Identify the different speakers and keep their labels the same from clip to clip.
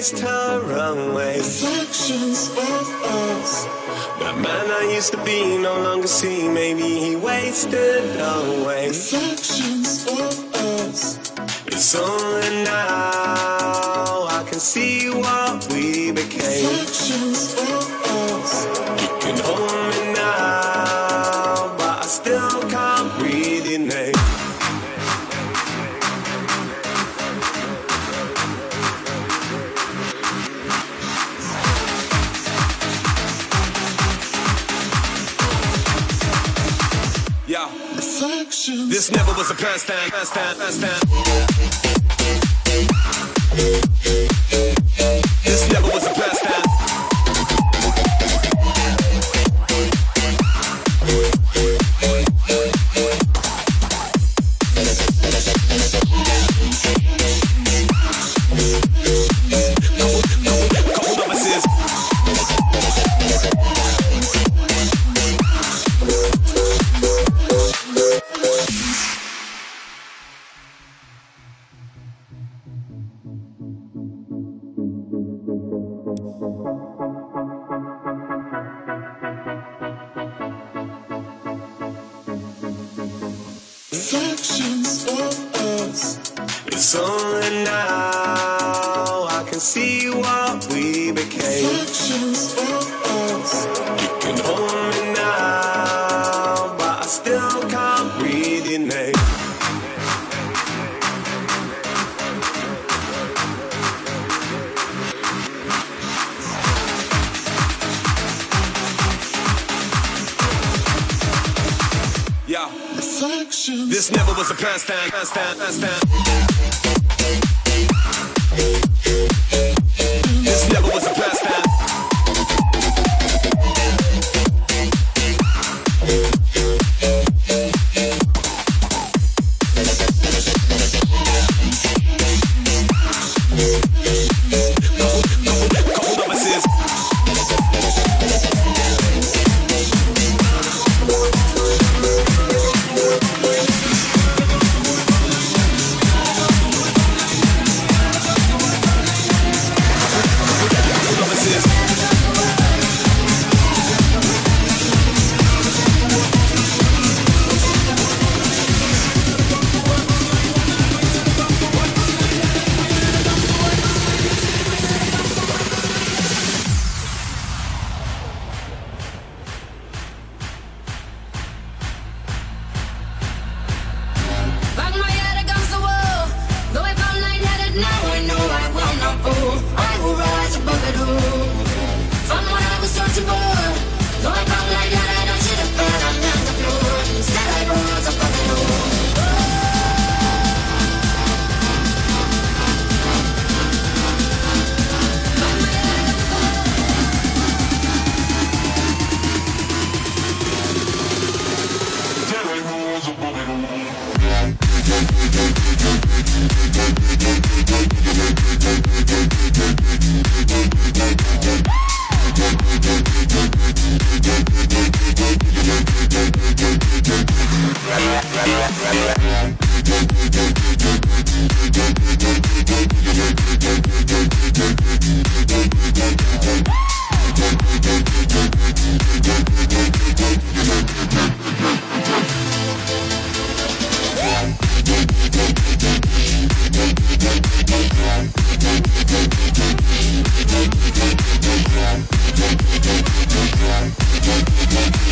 Speaker 1: FaceTime runway. Reflections of us. That man I used to be no longer see. Maybe he wasted away. Reflections of us. It's only now. was a pastime, pastime, pastime. Reflections of us. It's only now I can see what we became. Reflections of was a pastime, pastime, pastime. This never was a pastime.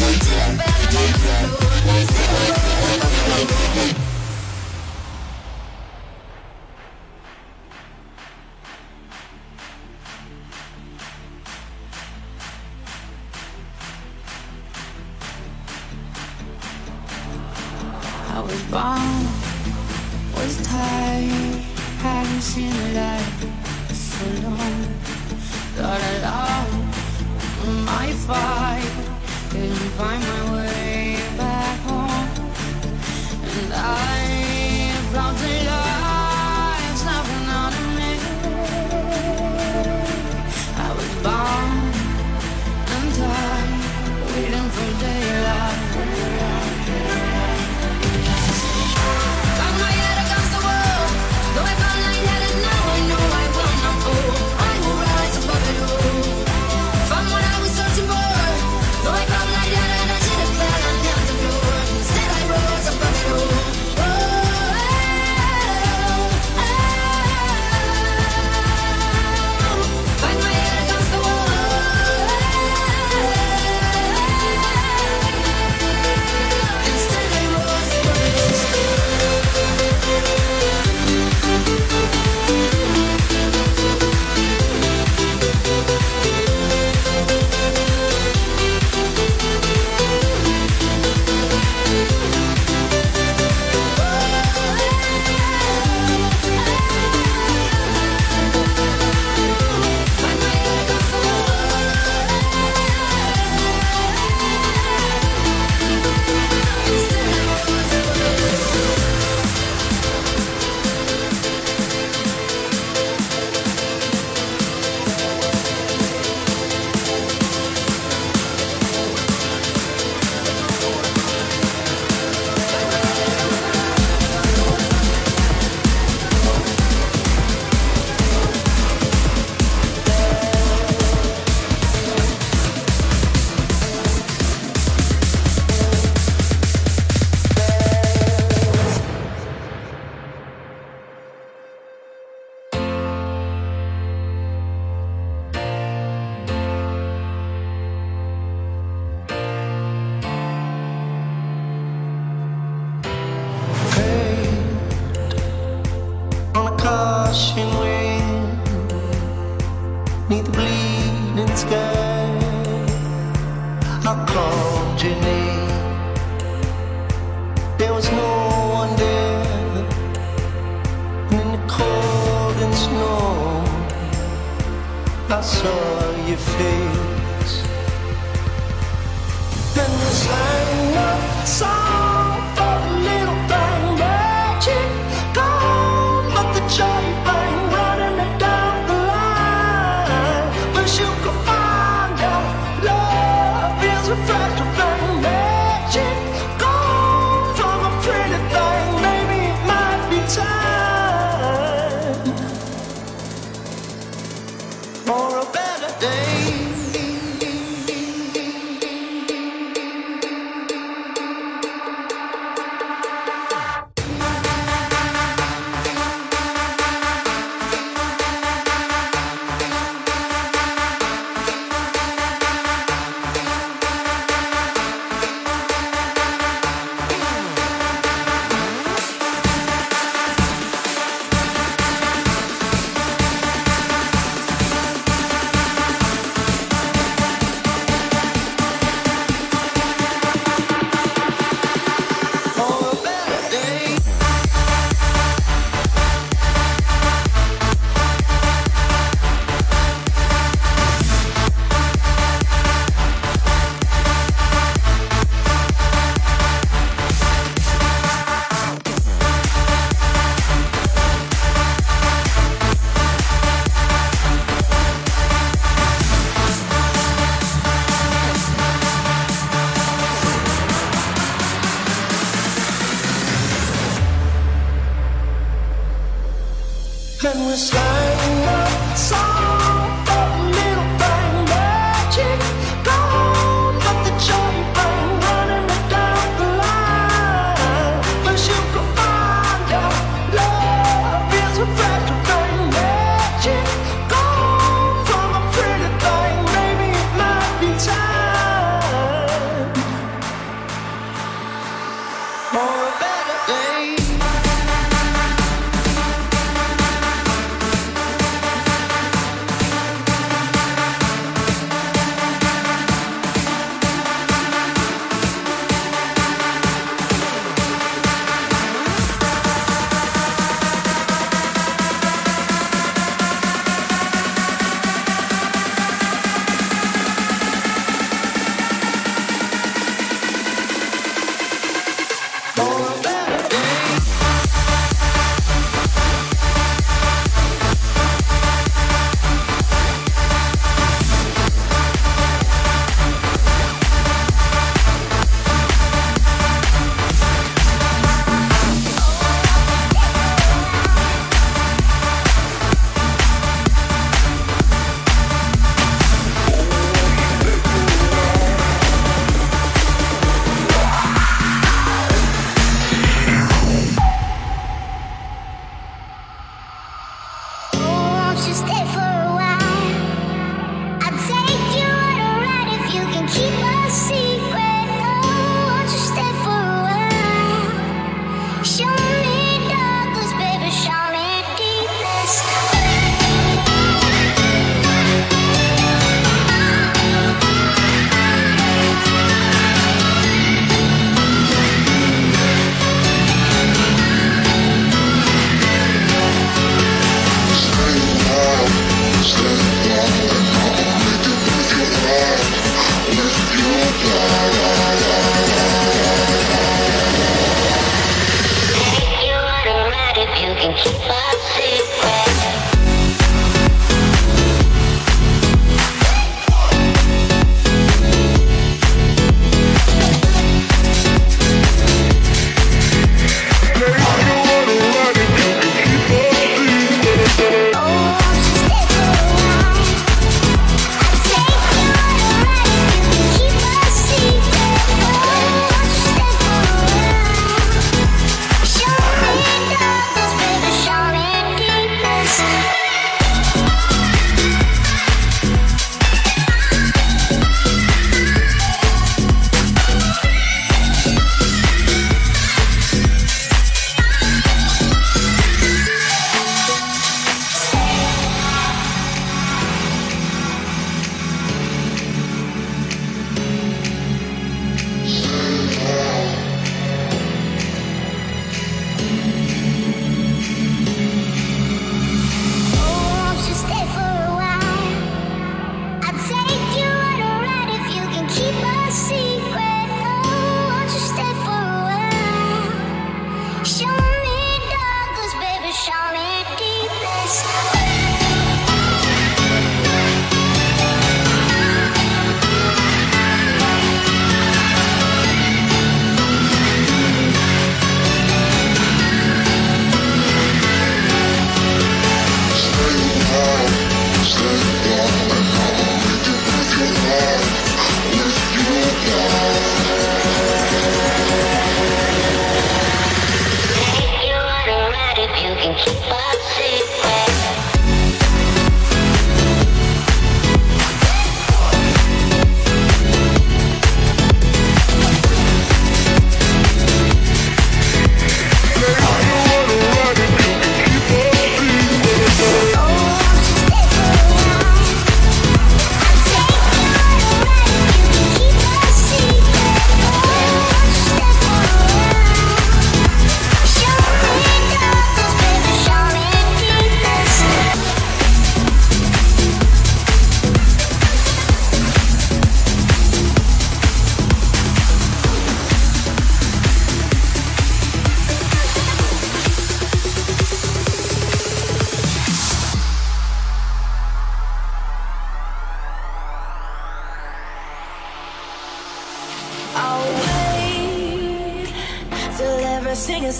Speaker 2: Thank you. I
Speaker 3: saw your face. Then we sang a song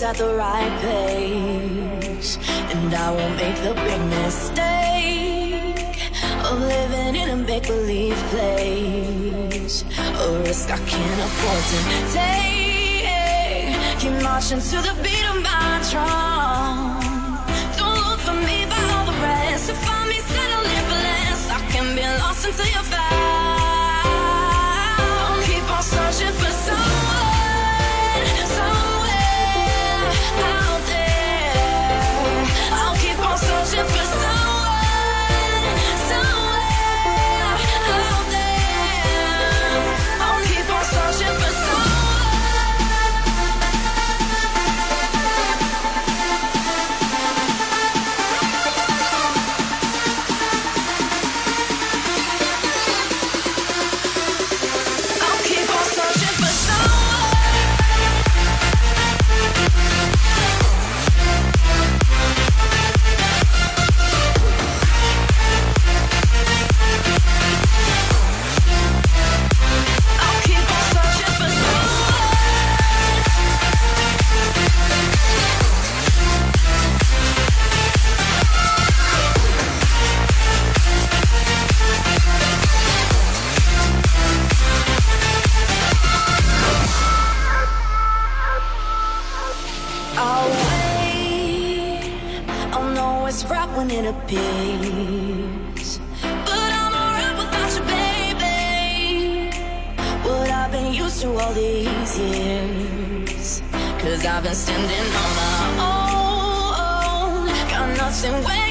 Speaker 3: at the right pace. And I won't make the big mistake of living in a make believe place. A risk I can't afford to take. Keep marching to the beat of my drum. Don't look for me, but all the rest. If find me settling for less, I can be lost
Speaker 4: until you're found. these years. Cause I've been standing on my own, got nothing waiting.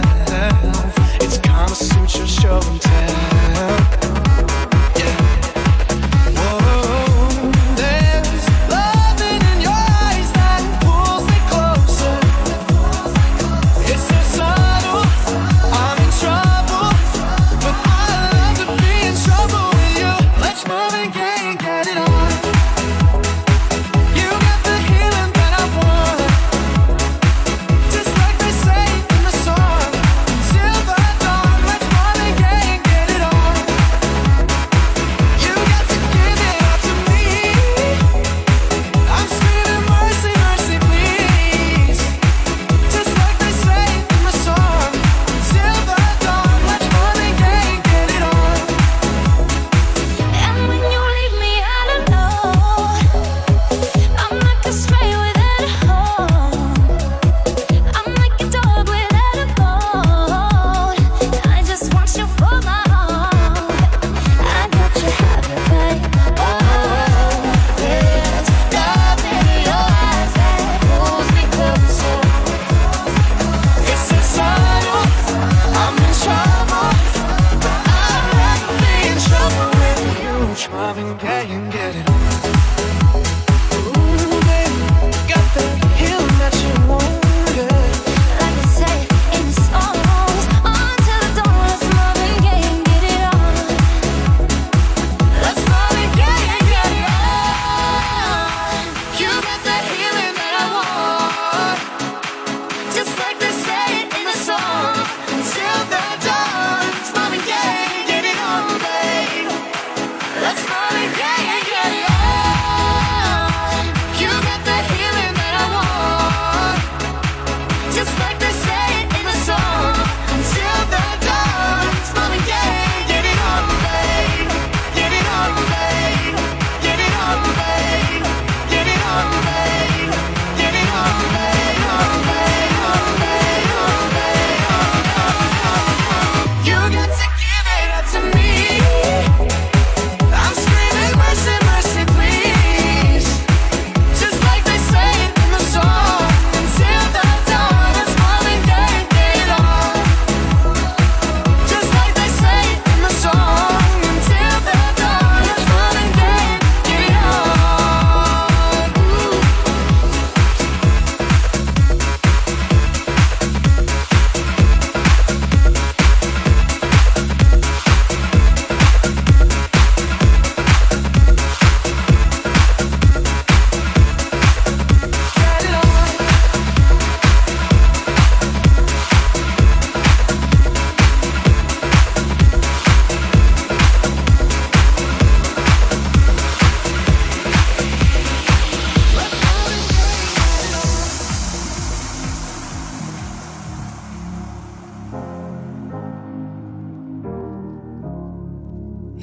Speaker 4: driving, yeah, you
Speaker 5: get it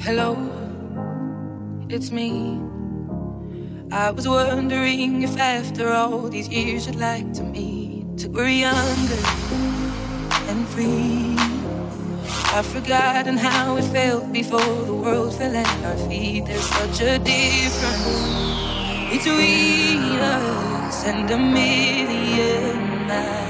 Speaker 6: Hello, it's me. I was wondering if after all these years you'd like to meet. We're younger and free. I've forgotten how it felt before the world fell at our feet. There's such a difference between us and a million miles.